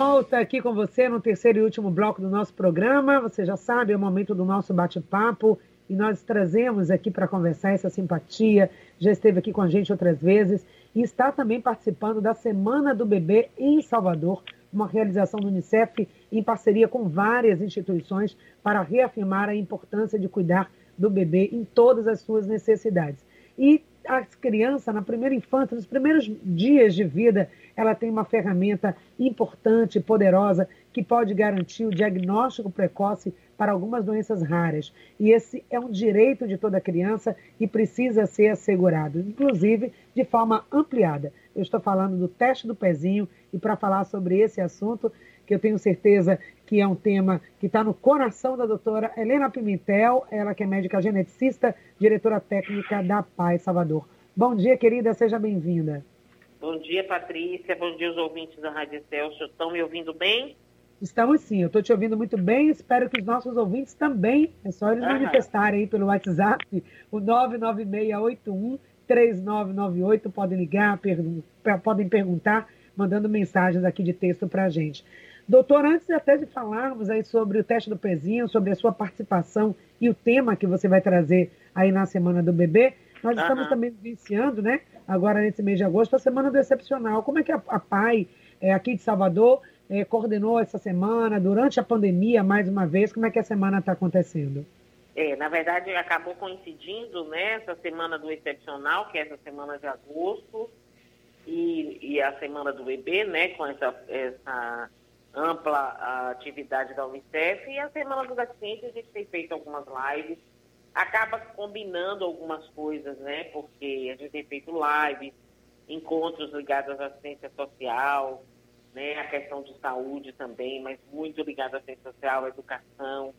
volta aqui com você no terceiro e último bloco do nosso programa. Você já sabe, é o momento do nosso bate-papo e nós trazemos aqui para conversar essa simpatia. Já esteve aqui com a gente outras vezes e está também participando da Semana do Bebê em Salvador, uma realização do Unicef em parceria com várias instituições para reafirmar a importância de cuidar do bebê em todas as suas necessidades. E a criança, na primeira infância, nos primeiros dias de vida, ela tem uma ferramenta importante, poderosa, que pode garantir o diagnóstico precoce para algumas doenças raras. E esse é um direito de toda criança e precisa ser assegurado, inclusive de forma ampliada. Eu estou falando do teste do pezinho e para falar sobre esse assunto, que eu tenho certeza que é um tema que está no coração da doutora Helena Pimentel, ela que é médica geneticista, diretora técnica da PAI Salvador. Bom dia, querida, seja bem-vinda. Bom dia, Patrícia. Bom dia, os ouvintes da Rádio Celso. Estão me ouvindo bem? Estamos sim, eu estou te ouvindo muito bem. Espero que os nossos ouvintes também. É só eles Aham. manifestarem aí pelo WhatsApp, o 99681 3998. Podem ligar, pergun podem perguntar, mandando mensagens aqui de texto para a gente. Doutor, antes até de falarmos aí sobre o teste do pezinho, sobre a sua participação e o tema que você vai trazer aí na Semana do Bebê, nós Aham. estamos também vivenciando, né, agora nesse mês de agosto, a Semana do Excepcional. Como é que a, a PAI, é, aqui de Salvador, é, coordenou essa semana, durante a pandemia, mais uma vez? Como é que a semana está acontecendo? É, na verdade, acabou coincidindo né, essa semana do Excepcional, que é essa semana de agosto, e, e a semana do bebê, né, com essa, essa ampla atividade da Unicef, e a semana do deficiente, a gente tem feito algumas lives acaba combinando algumas coisas, né? Porque a gente tem feito lives, encontros ligados à assistência social, né? A questão de saúde também, mas muito ligado à assistência social, à educação,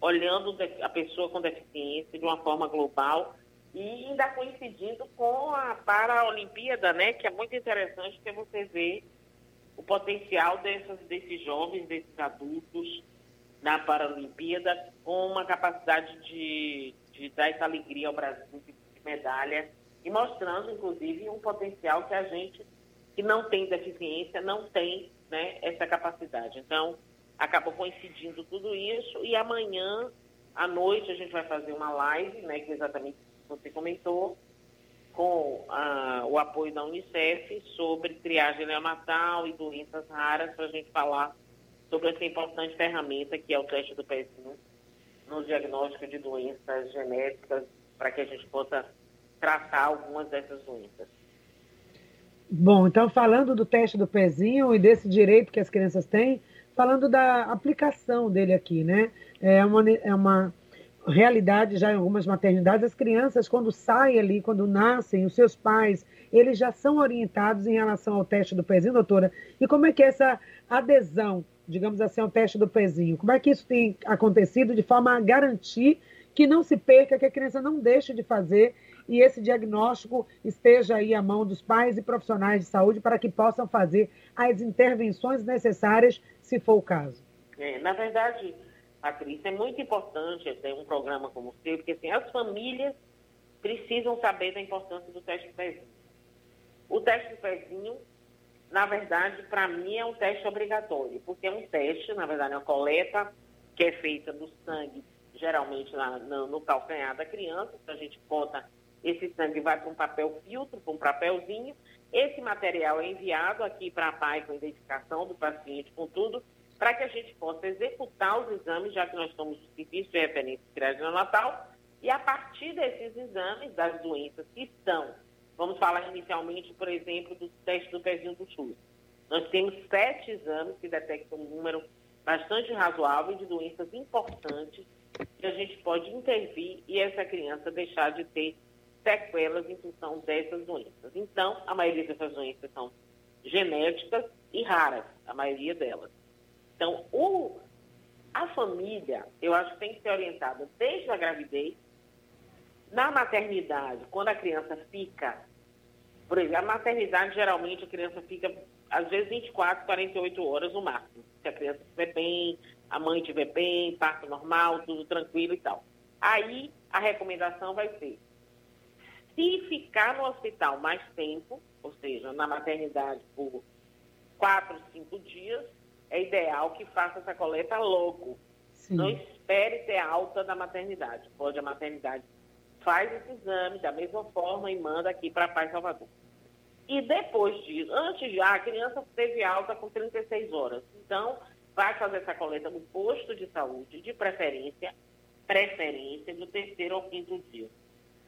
olhando a pessoa com deficiência de uma forma global e ainda coincidindo com a Paralimpíada, né? Que é muito interessante porque você vê o potencial dessas, desses jovens, desses adultos, na Paralimpíada com uma capacidade de, de dar essa alegria ao Brasil de medalha e mostrando, inclusive, um potencial que a gente que não tem deficiência não tem né, essa capacidade. Então, acabou coincidindo tudo isso e amanhã à noite a gente vai fazer uma live, né, que exatamente você comentou, com ah, o apoio da Unicef sobre triagem neonatal e doenças raras para a gente falar sobre essa importante ferramenta que é o teste do pezinho no diagnóstico de doenças genéticas para que a gente possa tratar algumas dessas doenças. Bom, então falando do teste do pezinho e desse direito que as crianças têm, falando da aplicação dele aqui, né? É uma, é uma realidade já em algumas maternidades, as crianças quando saem ali, quando nascem, os seus pais, eles já são orientados em relação ao teste do pezinho, doutora. E como é que é essa adesão digamos assim, ao teste do pezinho. Como é que isso tem acontecido de forma a garantir que não se perca, que a criança não deixe de fazer e esse diagnóstico esteja aí à mão dos pais e profissionais de saúde para que possam fazer as intervenções necessárias, se for o caso? É, na verdade, É muito importante ter um programa como o seu, porque assim, as famílias precisam saber da importância do teste do pezinho. O teste do pezinho na verdade, para mim é um teste obrigatório, porque é um teste, na verdade, é uma coleta que é feita do sangue, geralmente na, no, no calcanhar da criança, então a gente bota esse sangue vai para um papel filtro, para um papelzinho, esse material é enviado aqui para a PAI com identificação do paciente, com tudo, para que a gente possa executar os exames, já que nós o serviço de referência crédito natal, e a partir desses exames, das doenças que estão Vamos falar inicialmente, por exemplo, do teste do pezinho do SUS. Nós temos sete exames que detectam um número bastante razoável de doenças importantes que a gente pode intervir e essa criança deixar de ter sequelas em função dessas doenças. Então, a maioria dessas doenças são genéticas e raras, a maioria delas. Então, o, a família, eu acho que tem que ser orientada desde a gravidez, na maternidade, quando a criança fica por exemplo, a maternidade, geralmente, a criança fica, às vezes, 24, 48 horas no máximo. Se a criança estiver bem, a mãe estiver bem, parto normal, tudo tranquilo e tal. Aí, a recomendação vai ser, se ficar no hospital mais tempo, ou seja, na maternidade por 4, 5 dias, é ideal que faça essa coleta logo. Sim. Não espere ter alta da maternidade. Pode a maternidade faz esse exame da mesma forma e manda aqui para a Paz Salvador. E depois disso, antes já, a criança teve alta com 36 horas. Então, vai fazer essa coleta no posto de saúde, de preferência, preferência do terceiro ao quinto dia.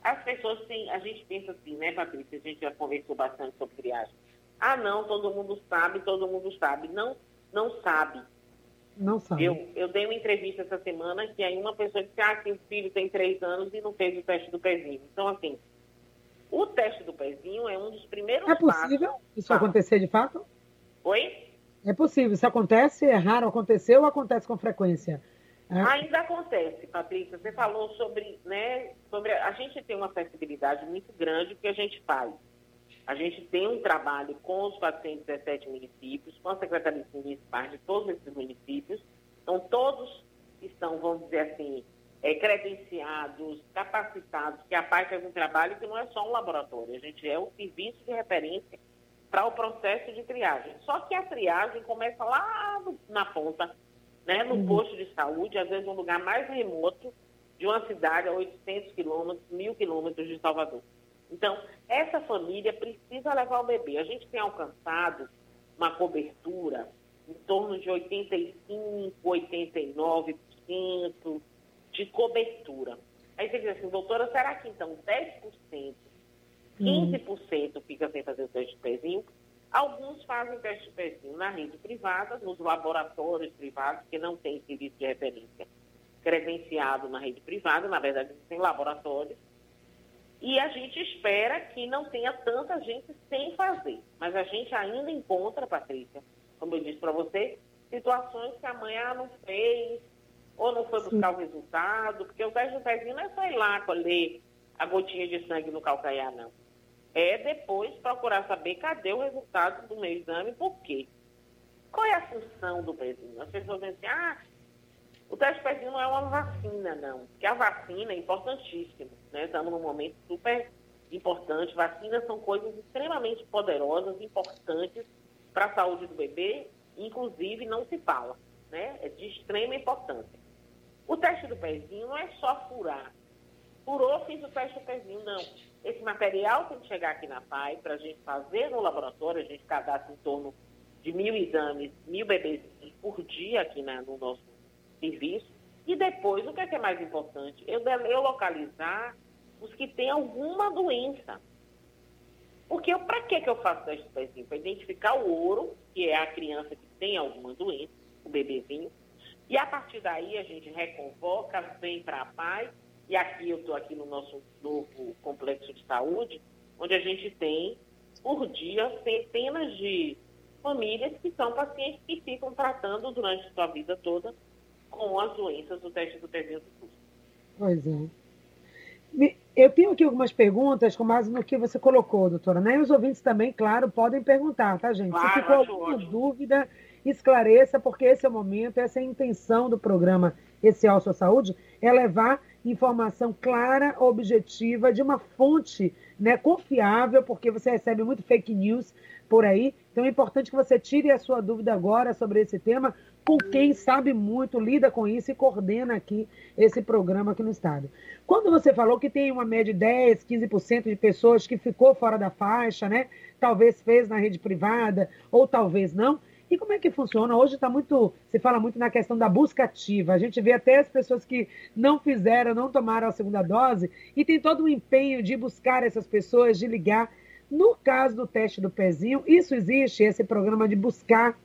As pessoas têm, a gente pensa assim, né, Patrícia? A gente já conversou bastante sobre triagem. Ah, não, todo mundo sabe, todo mundo sabe. Não, não sabe. Não sabe. Eu, eu dei uma entrevista essa semana que aí uma pessoa disse, ah, que o filho tem três anos e não fez o teste do pezinho. Então, assim, o teste do pezinho é um dos primeiros É possível passos. isso acontecer de fato? Oi? É possível. Isso acontece, é raro acontecer ou acontece com frequência? É. Ainda acontece, Patrícia. Você falou sobre, né, sobre. A gente tem uma acessibilidade muito grande que a gente faz. A gente tem um trabalho com os 417 municípios, com a Secretaria Municipal de todos esses municípios. Então, todos estão, vamos dizer assim, é, credenciados, capacitados, que a PAI faz um trabalho que não é só um laboratório, a gente é o serviço de referência para o processo de triagem. Só que a triagem começa lá na ponta, né, no uhum. posto de saúde, às vezes um lugar mais remoto de uma cidade a 800 quilômetros, mil quilômetros de Salvador. Então, essa família precisa levar o bebê. A gente tem alcançado uma cobertura em torno de 85, 89% de cobertura. Aí você diz assim, doutora, será que então 10%, 15% hum. fica sem fazer o teste de pezinho? Alguns fazem teste de pezinho na rede privada, nos laboratórios privados, que não tem serviço de referência credenciado na rede privada, na verdade, tem laboratórios e a gente espera que não tenha tanta gente sem fazer. Mas a gente ainda encontra, Patrícia, como eu disse para você, situações que a mãe ah, não fez, ou não foi buscar Sim. o resultado, porque o teste do pezinho não é só ir lá colher a gotinha de sangue no calcanhar, não. É depois procurar saber cadê o resultado do meu exame, por quê? Qual é a função do pezinho? As pessoas dizem assim, ah, o teste pezinho não é uma vacina, não. Porque a vacina é importantíssima. Né? Estamos num momento super importante. Vacinas são coisas extremamente poderosas, importantes para a saúde do bebê. Inclusive, não se fala. Né? É de extrema importância. O teste do pezinho não é só furar. Furou, fiz o teste do pezinho, não. Esse material tem que chegar aqui na PAI para a gente fazer no laboratório. A gente cadastra em torno de mil exames, mil bebês por dia aqui na, no nosso serviço. E depois, o que é, que é mais importante? Eu, eu localizar os que têm alguma doença. Porque para que, que eu faço teste pezinho? Para identificar o ouro, que é a criança que tem alguma doença, o bebezinho. E a partir daí a gente reconvoca, vem para a paz. E aqui eu estou aqui no nosso novo complexo de saúde, onde a gente tem, por dia, centenas de famílias que são pacientes que ficam tratando durante sua vida toda com as doenças do teste do pezinho do curso. Pois é. Eu tenho aqui algumas perguntas com base no que você colocou, doutora, né? E os ouvintes também, claro, podem perguntar, tá, gente? Claro, Se ficou alguma ótimo. dúvida, esclareça, porque esse é o momento, essa é a intenção do programa Esse é Sua Saúde, é levar informação clara, objetiva, de uma fonte né, confiável, porque você recebe muito fake news por aí. Então é importante que você tire a sua dúvida agora sobre esse tema, com quem sabe muito, lida com isso e coordena aqui esse programa aqui no estado. Quando você falou que tem uma média de 10, 15% de pessoas que ficou fora da faixa, né? Talvez fez na rede privada ou talvez não. E como é que funciona? Hoje está muito, se fala muito na questão da busca ativa. A gente vê até as pessoas que não fizeram, não tomaram a segunda dose e tem todo o empenho de buscar essas pessoas, de ligar. No caso do teste do pezinho, isso existe, esse programa de buscar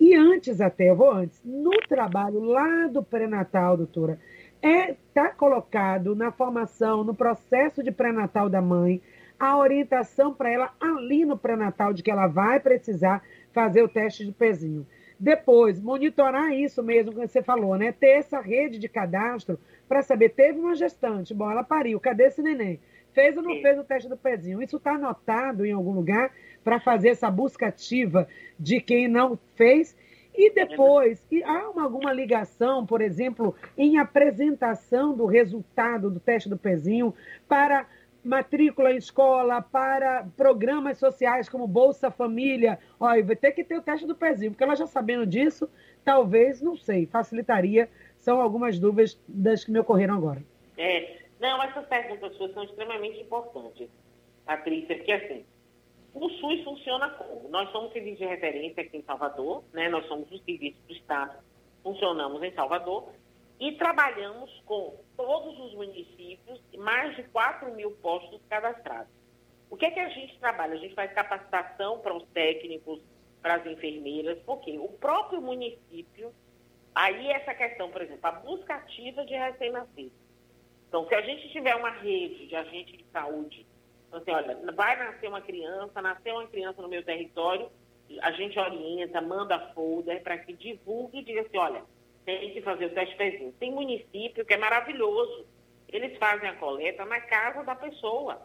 e antes até, eu vou antes, no trabalho lá do pré-natal, doutora, é tá colocado na formação, no processo de pré-natal da mãe, a orientação para ela ali no pré-natal de que ela vai precisar fazer o teste de pezinho. Depois, monitorar isso mesmo que você falou, né? Ter essa rede de cadastro para saber, teve uma gestante, bom, ela pariu, cadê esse neném? Fez ou não Sim. fez o teste do pezinho? Isso está anotado em algum lugar para fazer essa busca ativa de quem não fez. E depois, e há uma, alguma ligação, por exemplo, em apresentação do resultado do teste do pezinho para matrícula em escola, para programas sociais como Bolsa Família. Olha, vai ter que ter o teste do pezinho, porque ela já sabendo disso, talvez, não sei, facilitaria. São algumas dúvidas das que me ocorreram agora. É, não, essas perguntas suas são extremamente importantes, Patrícia, porque assim, o SUS funciona como? Nós somos serviço de referência aqui em Salvador, né? nós somos o serviço do Estado, funcionamos em Salvador e trabalhamos com todos os municípios, mais de 4 mil postos cadastrados. O que é que a gente trabalha? A gente faz capacitação para os técnicos, para as enfermeiras, porque o próprio município, aí essa questão, por exemplo, a busca ativa de recém-nascidos. Então, se a gente tiver uma rede de agentes de saúde então, assim, olha, vai nascer uma criança, nasceu uma criança no meu território, a gente orienta, manda folder para que divulgue e diga assim, olha, tem que fazer o teste pezinho. Tem município que é maravilhoso. Eles fazem a coleta na casa da pessoa,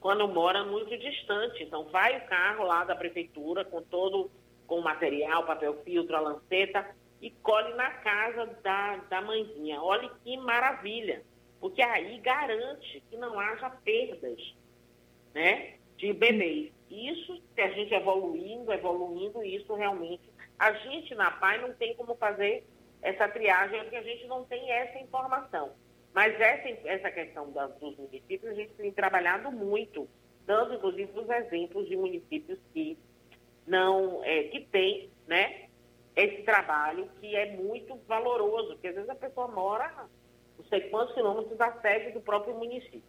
quando mora muito distante. Então, vai o carro lá da prefeitura com todo com material, papel filtro, a lanceta, e colhe na casa da, da mãezinha. Olha que maravilha, porque aí garante que não haja perdas né, de bebês. Isso, se a gente evoluindo, evoluindo, isso realmente. A gente na PAI não tem como fazer essa triagem, porque a gente não tem essa informação. Mas essa, essa questão das, dos municípios, a gente tem trabalhado muito, dando inclusive os exemplos de municípios que não, é, que tem, né, esse trabalho que é muito valoroso, porque às vezes a pessoa mora sei quantos quilômetros da sede do próprio município.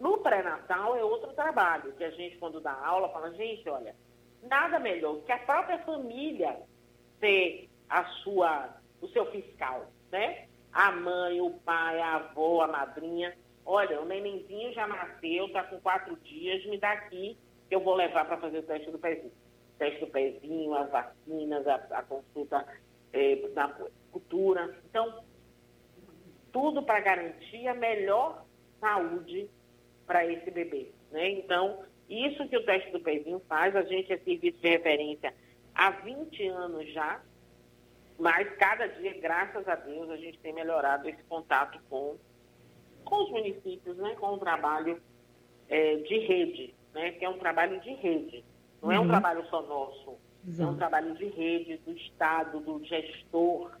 No pré-natal é outro trabalho, que a gente, quando dá aula, fala, gente, olha, nada melhor que a própria família ser a sua, o seu fiscal, né? A mãe, o pai, a avó, a madrinha. Olha, o nenenzinho já nasceu, está com quatro dias, me dá aqui que eu vou levar para fazer o teste do pezinho. O teste do pezinho, as vacinas, a, a consulta é, da cultura. Então, tudo para garantir a melhor saúde para esse bebê. Né? Então, isso que o teste do pezinho faz, a gente é serviço de referência há 20 anos já, mas cada dia, graças a Deus, a gente tem melhorado esse contato com, com os municípios, né? com o trabalho é, de rede, né? que é um trabalho de rede. Não uhum. é um uhum. trabalho só nosso, Exato. é um trabalho de rede do Estado, do gestor,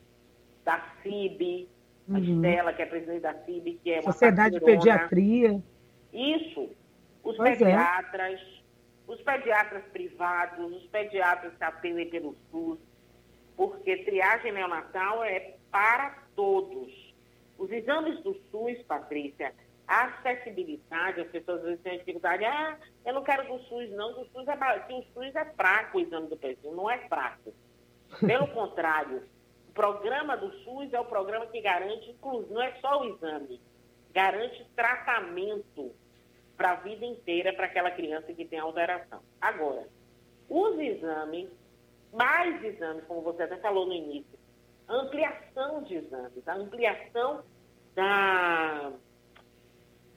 da CIB, uhum. a Estela, que é presidente da CIB, que é uma Sociedade de Pediatria. Isso, os pois é. pediatras, é. os pediatras privados, os pediatras que atendem pelo SUS, porque triagem neonatal é para todos. Os exames do SUS, Patrícia, a acessibilidade, as pessoas às vezes têm dificuldade, ah, eu não quero do SUS, não, do SUS é, que o SUS é fraco o exame do pezinho, não é fraco. Pelo contrário, o programa do SUS é o programa que garante, não é só o exame, garante tratamento para a vida inteira para aquela criança que tem alteração. Agora, os exames, mais exames, como você até falou no início, ampliação de exames, a ampliação da,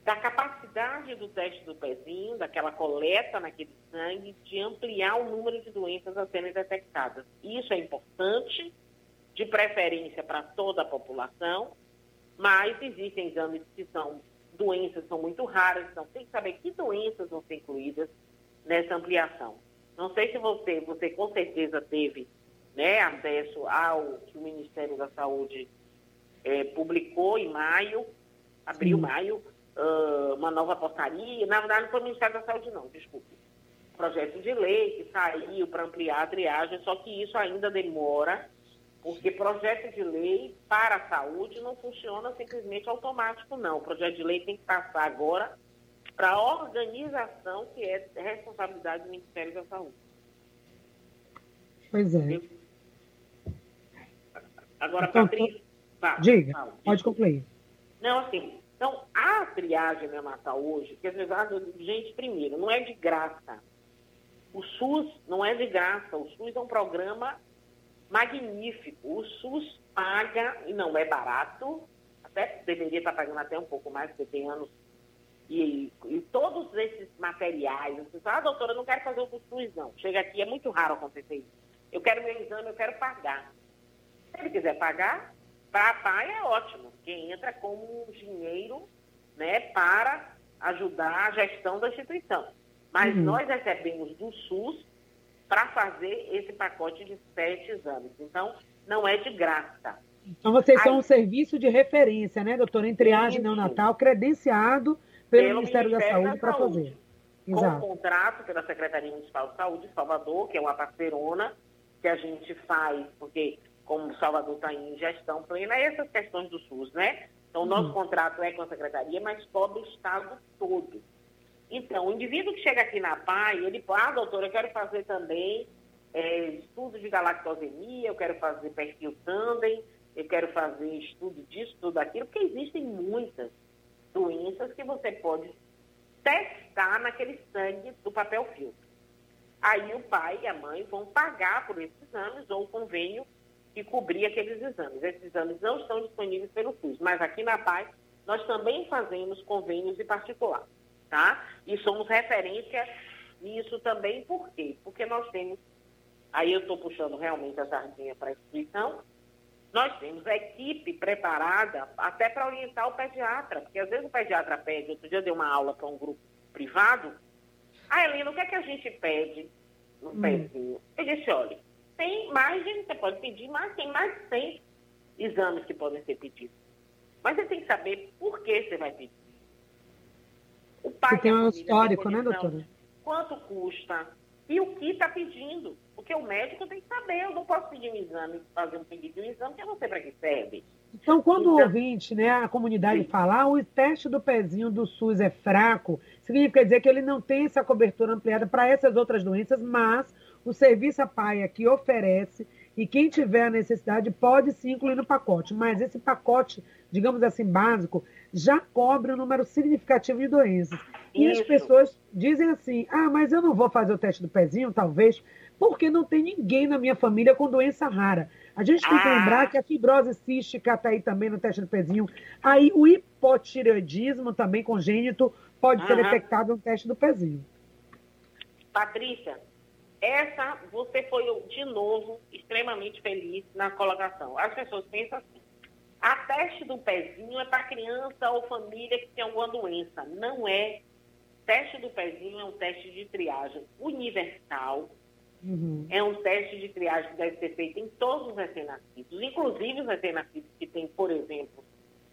da capacidade do teste do pezinho, daquela coleta naquele sangue, de ampliar o número de doenças a serem detectadas. Isso é importante, de preferência para toda a população, mas existem exames que são doenças são muito raras, então tem que saber que doenças vão ser incluídas nessa ampliação. Não sei se você, você com certeza teve né, acesso ao que o Ministério da Saúde é, publicou em maio, abril, Sim. maio, uh, uma nova portaria. Na verdade, não foi o Ministério da Saúde, não, desculpe. Projeto de lei que saiu para ampliar a triagem, só que isso ainda demora porque projeto de lei para a saúde não funciona simplesmente automático, não. O projeto de lei tem que passar agora para a organização que é responsabilidade do Ministério da Saúde. Pois é. Agora, então, Patrícia. Fala, diga, fala, pode concluir. Não, assim, então, a triagem neonatal hoje, que às vezes, gente, primeiro, não é de graça. O SUS não é de graça. O SUS é um programa magnífico. O SUS paga, e não é barato, até deveria estar pagando até um pouco mais, porque tem anos. E, e todos esses materiais, você fala, ah, doutora, eu não quero fazer o do SUS, não. Chega aqui, é muito raro acontecer isso. Eu quero meu exame, eu quero pagar. Se ele quiser pagar, para a PAI é ótimo, porque entra como um dinheiro né, para ajudar a gestão da instituição. Mas uhum. nós recebemos do SUS para fazer esse pacote de sete exames. Então, não é de graça. Então, vocês Aí, são um serviço de referência, né, doutora, em triagem neonatal, credenciado pelo, pelo Ministério, Ministério, da Saúde para fazer. Com Exato. contrato pela Secretaria Municipal de Saúde de Salvador, que é uma parceirona que a gente faz, porque como Salvador está em gestão plena, é essas questões do SUS, né? Então, o nosso uhum. contrato é com a Secretaria, mas cobre o Estado todo. Então, o indivíduo que chega aqui na PAI, ele ah, doutora, eu quero fazer também é, estudo de galactosemia, eu quero fazer perfil tandem, eu quero fazer estudo disso, tudo aquilo, porque existem muitas doenças que você pode testar naquele sangue do papel filtro. Aí o pai e a mãe vão pagar por esses exames ou o convênio que cobrir aqueles exames. Esses exames não estão disponíveis pelo SUS, mas aqui na PAI nós também fazemos convênios de particular, tá? E somos referência nisso também, por quê? Porque nós temos, aí eu estou puxando realmente a sardinha para a instituição, nós temos a equipe preparada até para orientar o pediatra, porque às vezes o pediatra pede, outro dia eu dei uma aula para um grupo privado, ah, Helena, o que é que a gente pede no hum. pezinho? Eu disse, olha, tem margem, você pode pedir, mas tem mais de 100 exames que podem ser pedidos. Mas você tem que saber por que você vai pedir. Pai você tem um histórico, né, doutora? Quanto custa e o que está pedindo. Porque o médico tem que saber. Eu não posso pedir um exame, fazer um pedido de um exame, que eu não sei para que serve. Então, quando então, o ouvinte, né, a comunidade sim. falar, o teste do pezinho do SUS é fraco, significa dizer que ele não tem essa cobertura ampliada para essas outras doenças, mas o serviço a paia que oferece e quem tiver a necessidade pode se incluir no pacote, mas esse pacote, digamos assim, básico, já cobre um número significativo de doenças. E Isso. as pessoas dizem assim: ah, mas eu não vou fazer o teste do pezinho, talvez, porque não tem ninguém na minha família com doença rara. A gente tem que ah. lembrar que a fibrose cística está aí também no teste do pezinho. Aí o hipotireoidismo também congênito pode ser detectado no teste do pezinho. Patrícia, essa você foi de novo extremamente feliz na colocação. As pessoas pensam assim: a teste do pezinho é para criança ou família que tem alguma doença. Não é. Teste do pezinho é um teste de triagem universal Uhum. É um teste de triagem que deve ser feito em todos os recém-nascidos, inclusive os recém-nascidos que têm, por exemplo,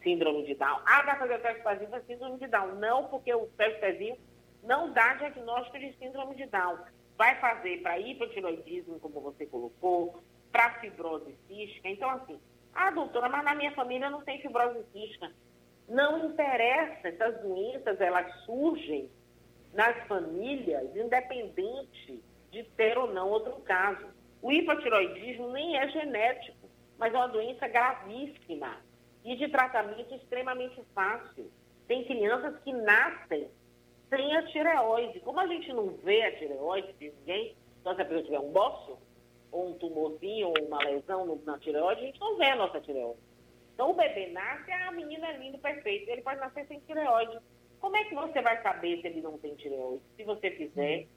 síndrome de Down. Ah, vai fazer o teste pezinho para síndrome de Down. Não, porque o teste pezinho não dá diagnóstico de síndrome de Down. Vai fazer para hipotiroidismo, como você colocou, para fibrose cística. Então, assim, ah, doutora, mas na minha família não tem fibrose cística. Não interessa, essas doenças, elas surgem nas famílias, independente de ter ou não outro caso. O hipotiroidismo nem é genético, mas é uma doença gravíssima e de tratamento extremamente fácil. Tem crianças que nascem sem a tireoide. Como a gente não vê a tireoide de ninguém, então se a pessoa tiver um bócio, ou um tumorzinho, ou uma lesão na tireoide, a gente não vê a nossa tireoide. Então o bebê nasce, a menina é lindo, perfeito, ele pode nascer sem tireoide. Como é que você vai saber se ele não tem tireoide? Se você fizer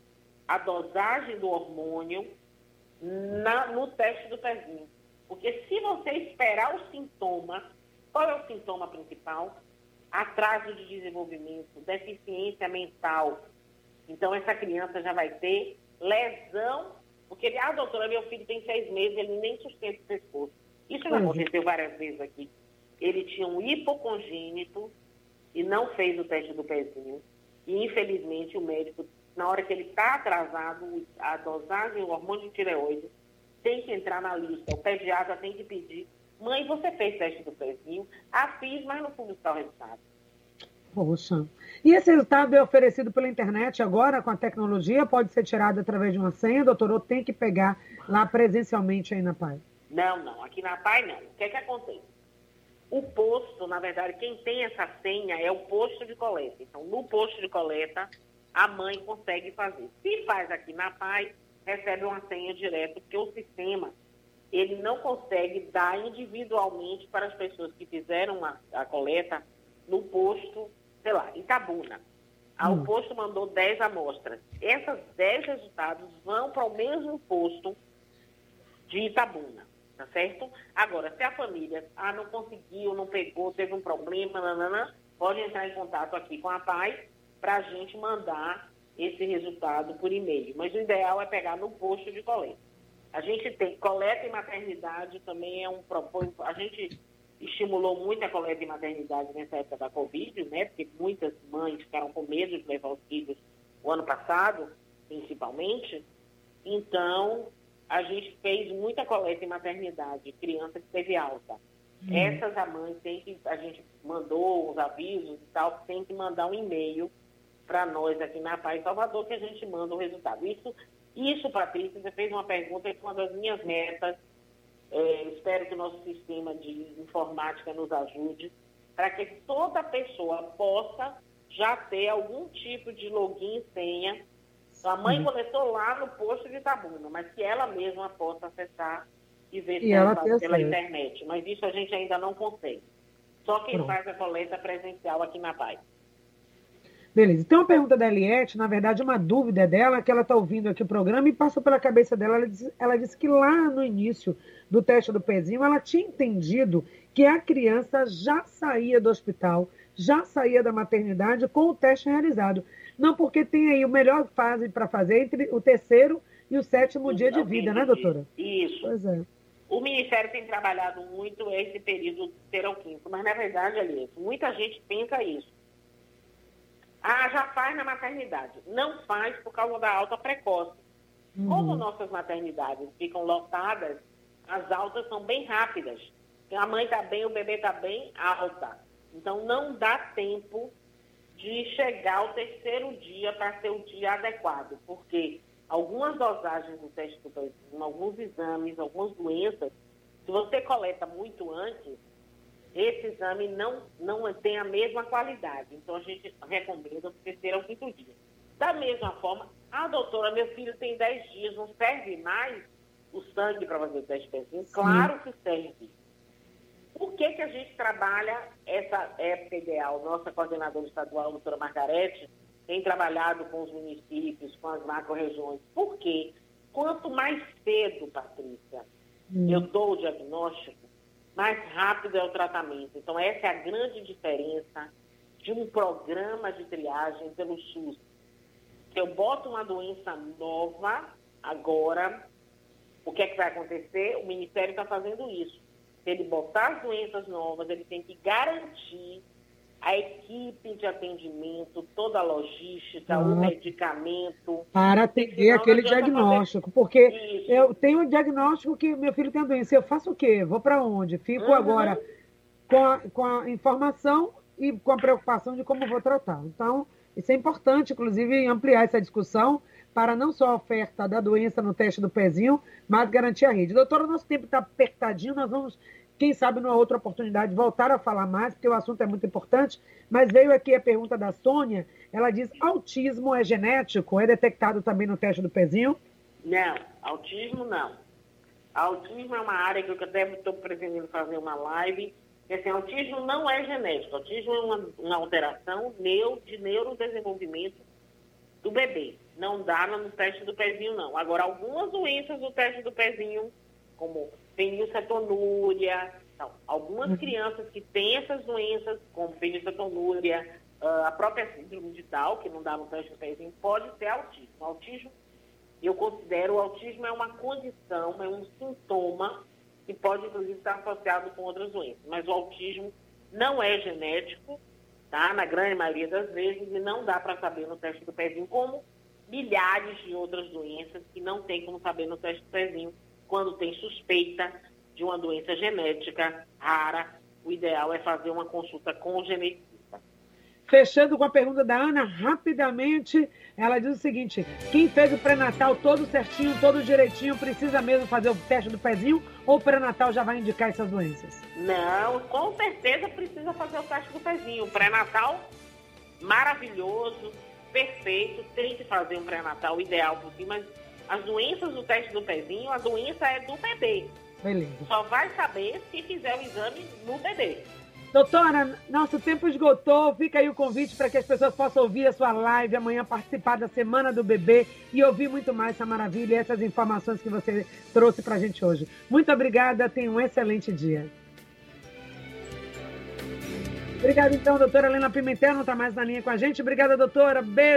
a dosagem do hormônio na, no teste do pezinho. Porque se você esperar o sintoma, qual é o sintoma principal? Atraso de desenvolvimento, deficiência mental. Então, essa criança já vai ter lesão, porque ele, ah, doutora, meu filho tem seis meses, ele nem sustenta o pescoço. Isso já uhum. aconteceu várias vezes aqui. Ele tinha um hipocongênito e não fez o teste do pezinho. E, infelizmente, o médico na hora que ele está atrasado, a dosagem, o hormônio de tireoide, tem que entrar na lista. O pediatra tem que pedir, mãe, você fez teste do pezinho? Ah, fiz, mas não fui buscar o resultado. Poxa. E esse resultado é oferecido pela internet agora, com a tecnologia? Pode ser tirado através de uma senha, doutor? Ou tem que pegar lá presencialmente aí na PAI? Não, não. Aqui na PAI, não. O que é que acontece? O posto, na verdade, quem tem essa senha é o posto de coleta. Então, no posto de coleta, a mãe consegue fazer. Se faz aqui na PAI, recebe uma senha direto, porque o sistema ele não consegue dar individualmente para as pessoas que fizeram a, a coleta no posto, sei lá, Itabuna. Ah, hum. O posto mandou 10 amostras. Essas 10 resultados vão para o mesmo posto de Itabuna, tá certo? Agora, se a família ah, não conseguiu, não pegou, teve um problema, nanana, pode entrar em contato aqui com a PAI para a gente mandar esse resultado por e-mail. Mas o ideal é pegar no posto de coleta. A gente tem coleta e maternidade também é um propósito. A gente estimulou muito a coleta de maternidade nessa época da Covid, né? Porque muitas mães ficaram com medo de levar os filhos o ano passado, principalmente. Então, a gente fez muita coleta em maternidade, criança que teve alta. Hum. Essas a mãe tem que, a gente mandou os avisos e tal, tem que mandar um e-mail para nós aqui na Paz Salvador que a gente manda o resultado. Isso, isso Patrícia, você fez uma pergunta que é uma das minhas metas é, espero que o nosso sistema de informática nos ajude para que toda pessoa possa já ter algum tipo de login e senha. A mãe uhum. coletou lá no posto de Itabuna, mas que ela mesma possa acessar e ver e ela pela internet. Mas isso a gente ainda não consegue. Só quem Pronto. faz a coleta presencial aqui na Paz. Beleza. Tem uma pergunta da Eliette, na verdade, uma dúvida dela, que ela está ouvindo aqui o programa e passou pela cabeça dela. Ela disse, ela disse que lá no início do teste do pezinho, ela tinha entendido que a criança já saía do hospital, já saía da maternidade com o teste realizado. Não porque tem aí a melhor fase para fazer entre o terceiro e o sétimo dia de vida, né, doutora? Isso. Pois é. O Ministério tem trabalhado muito esse período ter ao quinto, mas na verdade, Alice, muita gente pensa isso. Ah, já faz na maternidade. Não faz por causa da alta precoce. Uhum. Como nossas maternidades ficam lotadas, as altas são bem rápidas. A mãe está bem, o bebê está bem, alta. Então, não dá tempo de chegar ao terceiro dia para ser o dia adequado, porque algumas dosagens do teste do alguns exames, algumas doenças, se você coleta muito antes, esse exame não, não tem a mesma qualidade. Então, a gente recomenda o terceiro ao quinto dia. Da mesma forma, ah, doutora, meu filho tem 10 dias, não serve mais? o sangue para fazer o teste pezinho? Claro que serve. Por que, que a gente trabalha essa época ideal? Nossa coordenadora estadual, a doutora Margarete, tem trabalhado com os municípios, com as macro-regiões. Por quê? Quanto mais cedo, Patrícia, hum. eu dou o diagnóstico, mais rápido é o tratamento. Então, essa é a grande diferença de um programa de triagem pelo SUS. Eu boto uma doença nova agora, o que é que vai acontecer? O Ministério está fazendo isso. Se ele botar as doenças novas, ele tem que garantir a equipe de atendimento, toda a logística, ah, o medicamento. Para atender aquele diagnóstico. Porque Isso. eu tenho um diagnóstico que meu filho tem doença. Eu faço o quê? Vou para onde? Fico uhum. agora com a, com a informação e com a preocupação de como vou tratar. Então, isso é importante, inclusive, ampliar essa discussão para não só a oferta da doença no teste do pezinho, mas garantir a rede. Doutora, nosso tempo está apertadinho, nós vamos, quem sabe, numa outra oportunidade, voltar a falar mais, porque o assunto é muito importante, mas veio aqui a pergunta da Sônia, ela diz, autismo é genético? É detectado também no teste do pezinho? Não, autismo não. Autismo é uma área que eu até estou pretendendo fazer uma live, assim, autismo não é genético, autismo é uma, uma alteração de neurodesenvolvimento do bebê. Não dá no teste do pezinho, não. Agora, algumas doenças do teste do pezinho, como fenilcetonúria, não. algumas uhum. crianças que têm essas doenças, como fenilcetonúria, uh, a própria síndrome de Down, que não dá no teste do pezinho, pode ser autismo. Autismo, eu considero o autismo é uma condição, é um sintoma que pode, inclusive, estar associado com outras doenças. Mas o autismo não é genético, tá? Na grande maioria das vezes, e não dá para saber no teste do pezinho, como milhares de outras doenças que não tem como saber no teste do pezinho quando tem suspeita de uma doença genética rara. O ideal é fazer uma consulta com o geneticista. Fechando com a pergunta da Ana, rapidamente, ela diz o seguinte: quem fez o pré-natal todo certinho, todo direitinho, precisa mesmo fazer o teste do pezinho ou o pré-natal já vai indicar essas doenças? Não, com certeza precisa fazer o teste do pezinho. O pré-natal, maravilhoso, perfeito, tem que fazer um pré-natal ideal por si, mas as doenças do teste do pezinho, a doença é do bebê. Beleza. Só vai saber se fizer o exame no bebê. Doutora, nosso tempo esgotou. Fica aí o convite para que as pessoas possam ouvir a sua live amanhã, participar da Semana do Bebê e ouvir muito mais essa maravilha e essas informações que você trouxe para a gente hoje. Muito obrigada, tenha um excelente dia. Obrigada, então, doutora Helena Pimentel, não está mais na linha com a gente. Obrigada, doutora. Beijo.